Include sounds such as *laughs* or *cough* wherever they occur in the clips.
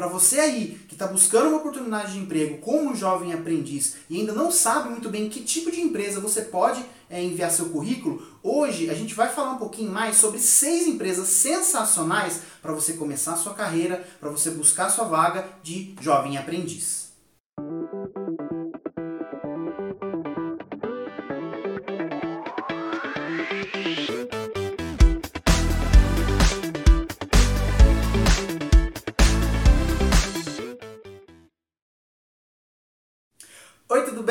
Para você aí que está buscando uma oportunidade de emprego como jovem aprendiz e ainda não sabe muito bem que tipo de empresa você pode é, enviar seu currículo, hoje a gente vai falar um pouquinho mais sobre seis empresas sensacionais para você começar a sua carreira, para você buscar a sua vaga de jovem aprendiz.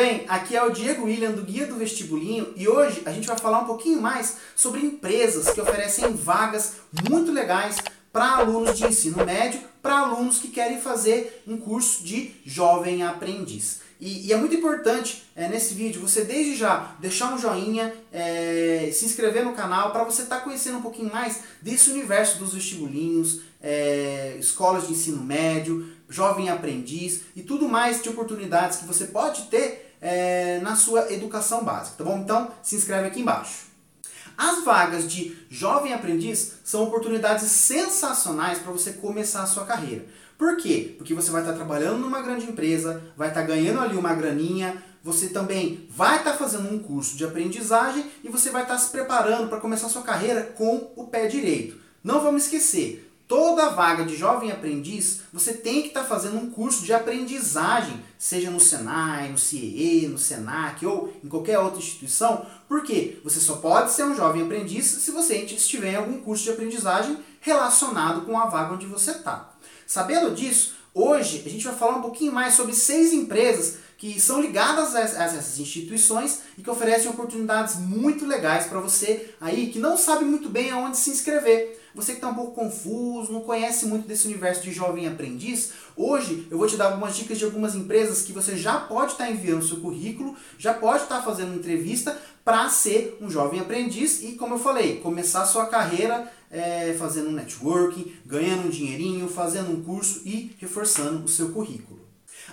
Bem? Aqui é o Diego William do Guia do Vestibulinho e hoje a gente vai falar um pouquinho mais sobre empresas que oferecem vagas muito legais para alunos de ensino médio, para alunos que querem fazer um curso de jovem aprendiz. E, e é muito importante é, nesse vídeo você desde já deixar um joinha, é, se inscrever no canal para você estar tá conhecendo um pouquinho mais desse universo dos vestibulinhos, é, escolas de ensino médio, jovem aprendiz e tudo mais de oportunidades que você pode ter é, na sua educação básica, tá bom? Então se inscreve aqui embaixo. As vagas de jovem aprendiz são oportunidades sensacionais para você começar a sua carreira. Por quê? Porque você vai estar trabalhando numa grande empresa, vai estar ganhando ali uma graninha, você também vai estar fazendo um curso de aprendizagem e você vai estar se preparando para começar a sua carreira com o pé direito. Não vamos esquecer, toda vaga de jovem aprendiz, você tem que estar tá fazendo um curso de aprendizagem, seja no Senai, no CIE, no Senac ou em qualquer outra instituição. Por quê? Você só pode ser um jovem aprendiz se você estiver em algum curso de aprendizagem relacionado com a vaga onde você está. Sabendo disso, hoje a gente vai falar um pouquinho mais sobre seis empresas que são ligadas a essas instituições e que oferecem oportunidades muito legais para você aí que não sabe muito bem aonde se inscrever. Você que está um pouco confuso, não conhece muito desse universo de jovem aprendiz, hoje eu vou te dar algumas dicas de algumas empresas que você já pode estar tá enviando seu currículo, já pode estar tá fazendo entrevista para ser um jovem aprendiz e, como eu falei, começar sua carreira é, fazendo um networking, ganhando um dinheirinho, fazendo um curso e reforçando o seu currículo.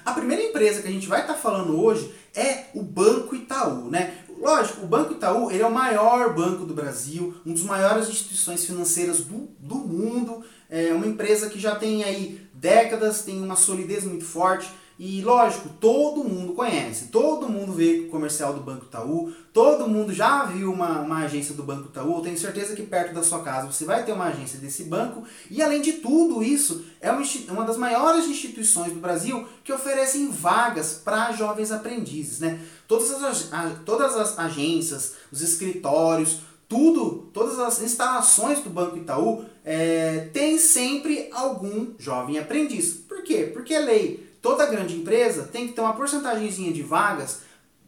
A primeira empresa que a gente vai estar tá falando hoje é o Banco Itaú, né? Lógico, o Banco Itaú ele é o maior banco do Brasil, um dos maiores instituições financeiras do, do mundo, é uma empresa que já tem aí décadas, tem uma solidez muito forte e lógico, todo mundo conhece, todo mundo vê o comercial do Banco Itaú, todo mundo já viu uma, uma agência do Banco Itaú, tenho certeza que perto da sua casa você vai ter uma agência desse banco, e além de tudo isso, é uma, uma das maiores instituições do Brasil que oferecem vagas para jovens aprendizes. Né? Todas, as, todas as agências, os escritórios, tudo, todas as instalações do Banco Itaú é, tem sempre algum jovem aprendiz. Por quê? Porque é lei toda grande empresa tem que ter uma porcentagemzinha de vagas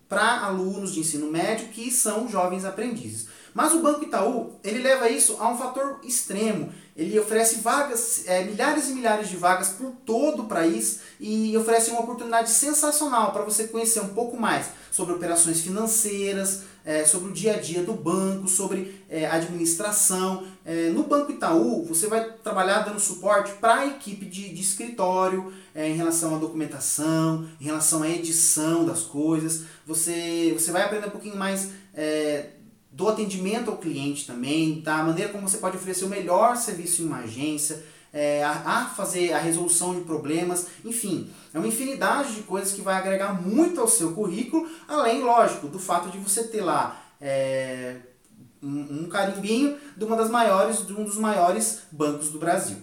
para alunos de ensino médio que são jovens aprendizes. Mas o Banco Itaú, ele leva isso a um fator extremo. Ele oferece vagas, é, milhares e milhares de vagas por todo o país e oferece uma oportunidade sensacional para você conhecer um pouco mais sobre operações financeiras, é, sobre o dia a dia do banco, sobre é, administração. É, no Banco Itaú, você vai trabalhar dando suporte para a equipe de, de escritório é, em relação à documentação, em relação à edição das coisas. Você, você vai aprender um pouquinho mais é, do atendimento ao cliente também, da maneira como você pode oferecer o melhor serviço em uma agência, é, a, a, fazer a resolução de problemas, enfim, é uma infinidade de coisas que vai agregar muito ao seu currículo, além, lógico, do fato de você ter lá é, um, um carimbinho de uma das maiores, de um dos maiores bancos do Brasil.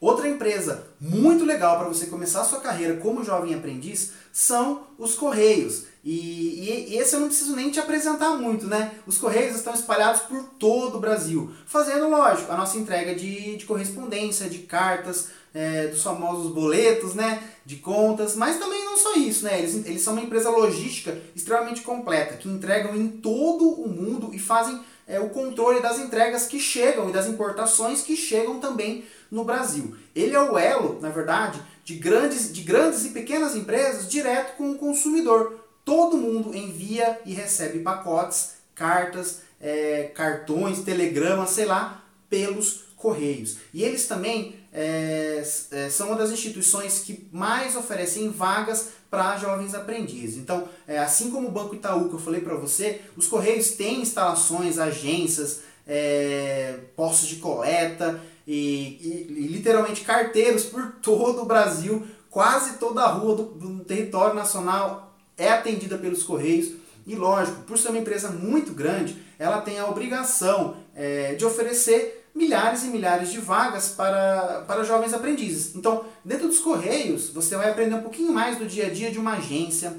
Outra empresa muito legal para você começar a sua carreira como jovem aprendiz são os Correios. E, e, esse eu não preciso nem te apresentar muito, né? Os Correios estão espalhados por todo o Brasil, fazendo, lógico, a nossa entrega de, de correspondência, de cartas, é, dos famosos boletos, né? De contas, mas também não só isso, né? Eles, eles são uma empresa logística extremamente completa, que entregam em todo o mundo e fazem é, o controle das entregas que chegam e das importações que chegam também no Brasil. Ele é o elo, na verdade, de grandes, de grandes e pequenas empresas direto com o consumidor. Todo mundo envia e recebe pacotes, cartas, é, cartões, telegramas, sei lá, pelos correios. E eles também é, é, são uma das instituições que mais oferecem vagas para jovens aprendizes. Então, é, assim como o Banco Itaú que eu falei para você, os Correios têm instalações, agências, é, postos de coleta e, e, e literalmente carteiros por *laughs* todo o Brasil, quase toda a rua do, do território nacional é atendida pelos Correios. E lógico, por ser uma empresa muito grande, ela tem a obrigação é, de oferecer milhares e milhares de vagas para, para jovens aprendizes. Então, dentro dos Correios, você vai aprender um pouquinho mais do dia a dia de uma agência.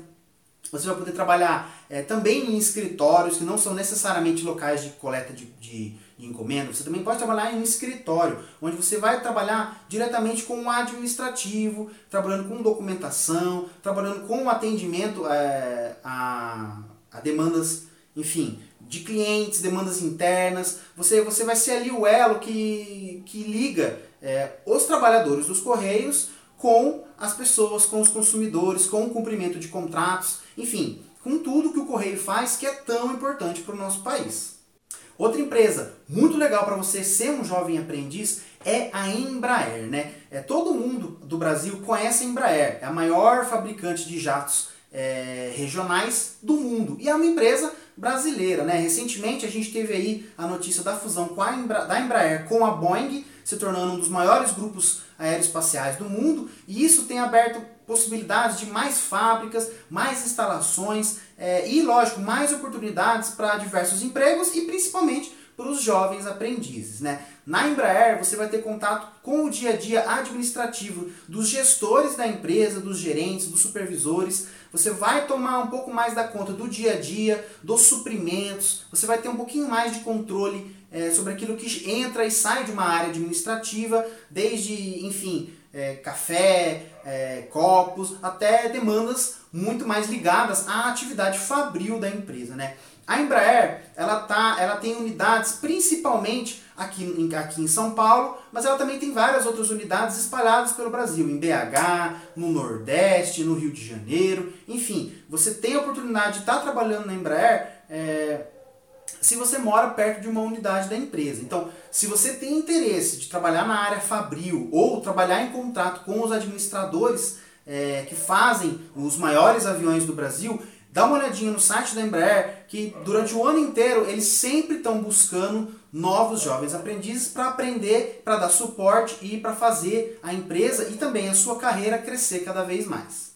Você vai poder trabalhar é, também em escritórios que não são necessariamente locais de coleta de, de, de encomenda. Você também pode trabalhar em um escritório, onde você vai trabalhar diretamente com o administrativo, trabalhando com documentação, trabalhando com atendimento é, a, a demandas, enfim, de clientes, demandas internas. Você, você vai ser ali o elo que, que liga é, os trabalhadores dos Correios com as pessoas, com os consumidores, com o cumprimento de contratos, enfim, com tudo que o Correio faz que é tão importante para o nosso país. Outra empresa muito legal para você ser um jovem aprendiz é a Embraer, né? É, todo mundo do Brasil conhece a Embraer, é a maior fabricante de jatos é, regionais do mundo e é uma empresa brasileira, né? Recentemente a gente teve aí a notícia da fusão com a Embra da Embraer com a Boeing, se tornando um dos maiores grupos aeroespaciais do mundo, e isso tem aberto possibilidades de mais fábricas, mais instalações é, e, lógico, mais oportunidades para diversos empregos e principalmente para os jovens aprendizes. Né? Na Embraer você vai ter contato com o dia a dia administrativo dos gestores da empresa, dos gerentes, dos supervisores. Você vai tomar um pouco mais da conta do dia a dia, dos suprimentos. Você vai ter um pouquinho mais de controle é, sobre aquilo que entra e sai de uma área administrativa, desde, enfim, é, café, é, copos, até demandas muito mais ligadas à atividade fabril da empresa, né? A Embraer, ela, tá, ela tem unidades principalmente aqui em, aqui em São Paulo, mas ela também tem várias outras unidades espalhadas pelo Brasil, em BH, no Nordeste, no Rio de Janeiro, enfim, você tem a oportunidade de estar trabalhando na Embraer é, se você mora perto de uma unidade da empresa. Então, se você tem interesse de trabalhar na área fabril ou trabalhar em contrato com os administradores é, que fazem os maiores aviões do Brasil, Dá uma olhadinha no site da Embraer, que durante o ano inteiro eles sempre estão buscando novos jovens aprendizes para aprender, para dar suporte e para fazer a empresa e também a sua carreira crescer cada vez mais.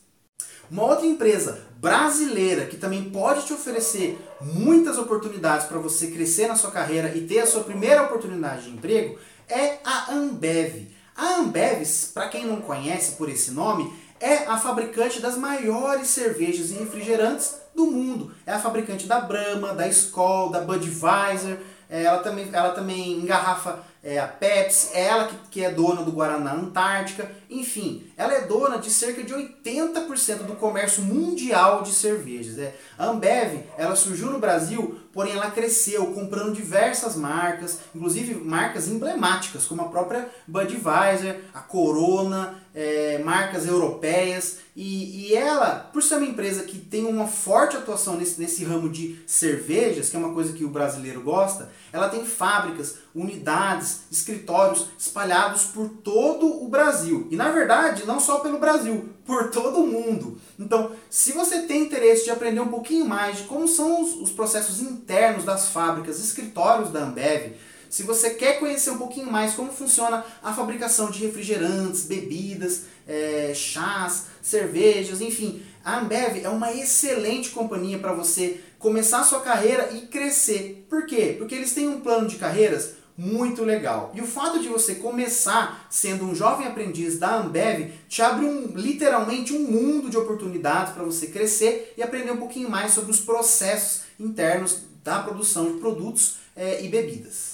Uma outra empresa brasileira que também pode te oferecer muitas oportunidades para você crescer na sua carreira e ter a sua primeira oportunidade de emprego é a Ambev. A Ambev, para quem não conhece por esse nome, é a fabricante das maiores cervejas e refrigerantes do mundo. É a fabricante da Brahma, da Skol, da Budweiser. É, ela também, ela também engarrafa é, a Pepsi, é ela que, que é dona do Guaraná Antártica. Enfim, ela é dona de cerca de 80% do comércio mundial de cervejas. É. A Ambev ela surgiu no Brasil, porém ela cresceu comprando diversas marcas, inclusive marcas emblemáticas, como a própria Budweiser, a Corona, é, marcas europeias. E, e ela, por ser uma empresa que tem uma forte atuação nesse, nesse ramo de cervejas, que é uma coisa que o brasileiro gosta, ela tem fábricas, unidades, escritórios espalhados por todo o Brasil. E na verdade, não só pelo Brasil, por todo o mundo. Então, se você tem interesse de aprender um pouquinho mais de como são os, os processos internos das fábricas, escritórios da Ambev, se você quer conhecer um pouquinho mais como funciona a fabricação de refrigerantes, bebidas, é, chás, cervejas, enfim, a Ambev é uma excelente companhia para você começar a sua carreira e crescer. Por quê? Porque eles têm um plano de carreiras muito legal. E o fato de você começar sendo um jovem aprendiz da Ambev te abre um, literalmente um mundo de oportunidades para você crescer e aprender um pouquinho mais sobre os processos internos da produção de produtos é, e bebidas.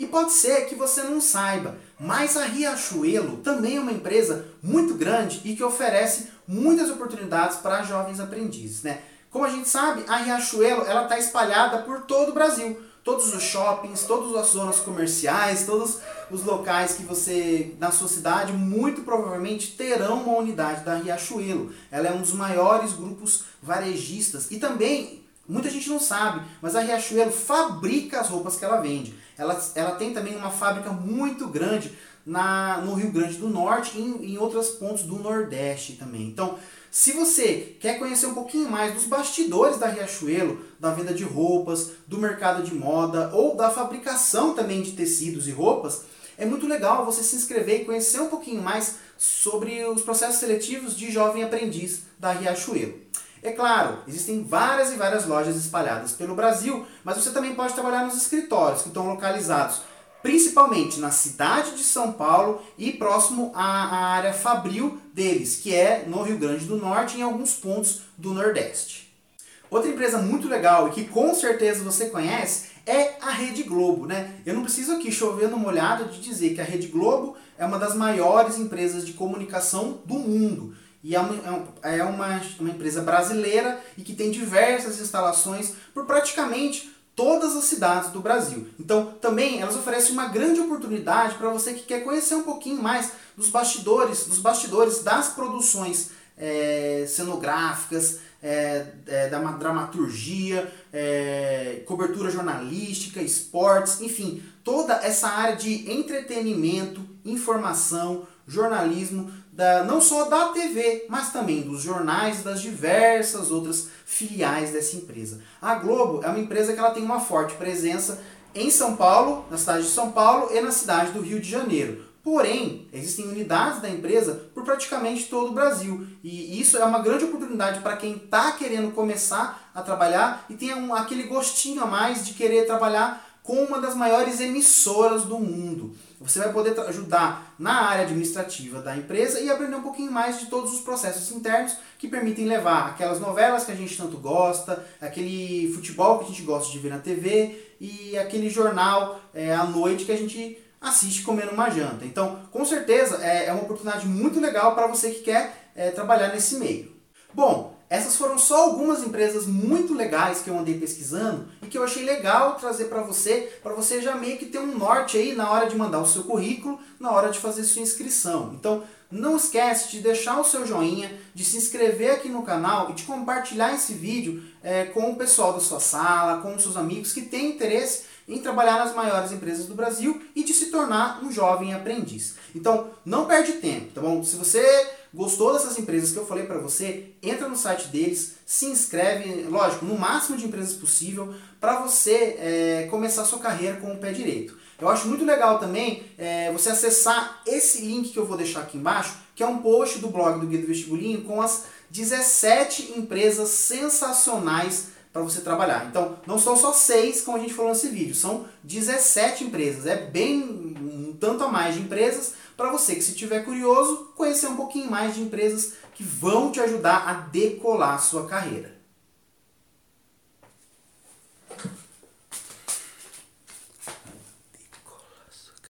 E pode ser que você não saiba, mas a Riachuelo também é uma empresa muito grande e que oferece muitas oportunidades para jovens aprendizes. Né? Como a gente sabe, a Riachuelo está espalhada por todo o Brasil. Todos os shoppings, todas as zonas comerciais, todos os locais que você, na sua cidade, muito provavelmente terão uma unidade da Riachuelo. Ela é um dos maiores grupos varejistas e também Muita gente não sabe, mas a Riachuelo fabrica as roupas que ela vende. Ela, ela tem também uma fábrica muito grande na, no Rio Grande do Norte e em, em outros pontos do Nordeste também. Então, se você quer conhecer um pouquinho mais dos bastidores da Riachuelo, da venda de roupas, do mercado de moda ou da fabricação também de tecidos e roupas, é muito legal você se inscrever e conhecer um pouquinho mais sobre os processos seletivos de jovem aprendiz da Riachuelo. É claro, existem várias e várias lojas espalhadas pelo Brasil, mas você também pode trabalhar nos escritórios que estão localizados principalmente na cidade de São Paulo e próximo à, à área fabril deles, que é no Rio Grande do Norte e em alguns pontos do Nordeste. Outra empresa muito legal e que com certeza você conhece é a Rede Globo, né? Eu não preciso aqui chover no molhado de dizer que a Rede Globo é uma das maiores empresas de comunicação do mundo. E é uma, é uma, é uma empresa brasileira e que tem diversas instalações por praticamente todas as cidades do Brasil. Então, também elas oferecem uma grande oportunidade para você que quer conhecer um pouquinho mais dos bastidores, dos bastidores das produções é, cenográficas, é, é, da dramaturgia, é, cobertura jornalística, esportes, enfim, toda essa área de entretenimento, informação, jornalismo, da, não só da TV, mas também dos jornais e das diversas outras filiais dessa empresa. A Globo é uma empresa que ela tem uma forte presença em São Paulo, na cidade de São Paulo e na cidade do Rio de Janeiro. Porém, existem unidades da empresa por praticamente todo o Brasil. E isso é uma grande oportunidade para quem está querendo começar a trabalhar e tem um, aquele gostinho a mais de querer trabalhar com uma das maiores emissoras do mundo. Você vai poder ajudar na área administrativa da empresa e aprender um pouquinho mais de todos os processos internos que permitem levar aquelas novelas que a gente tanto gosta, aquele futebol que a gente gosta de ver na TV e aquele jornal é, à noite que a gente assiste comendo uma janta. Então, com certeza, é, é uma oportunidade muito legal para você que quer é, trabalhar nesse meio. Bom, essas foram só algumas empresas muito legais que eu andei pesquisando e que eu achei legal trazer para você, para você já meio que ter um norte aí na hora de mandar o seu currículo, na hora de fazer sua inscrição. Então, não esquece de deixar o seu joinha, de se inscrever aqui no canal e de compartilhar esse vídeo é, com o pessoal da sua sala, com os seus amigos que têm interesse em trabalhar nas maiores empresas do Brasil e de se tornar um jovem aprendiz. Então, não perde tempo, tá bom? Se você gostou dessas empresas que eu falei para você, entra no site deles, se inscreve, lógico, no máximo de empresas possível, para você é, começar sua carreira com o pé direito. Eu acho muito legal também é, você acessar esse link que eu vou deixar aqui embaixo, que é um post do blog do Guia do Vestibulinho com as 17 empresas sensacionais para você trabalhar. Então, não são só seis, como a gente falou nesse vídeo, são 17 empresas. É bem um tanto a mais de empresas para você que, se tiver curioso, conhecer um pouquinho mais de empresas que vão te ajudar a decolar a sua carreira.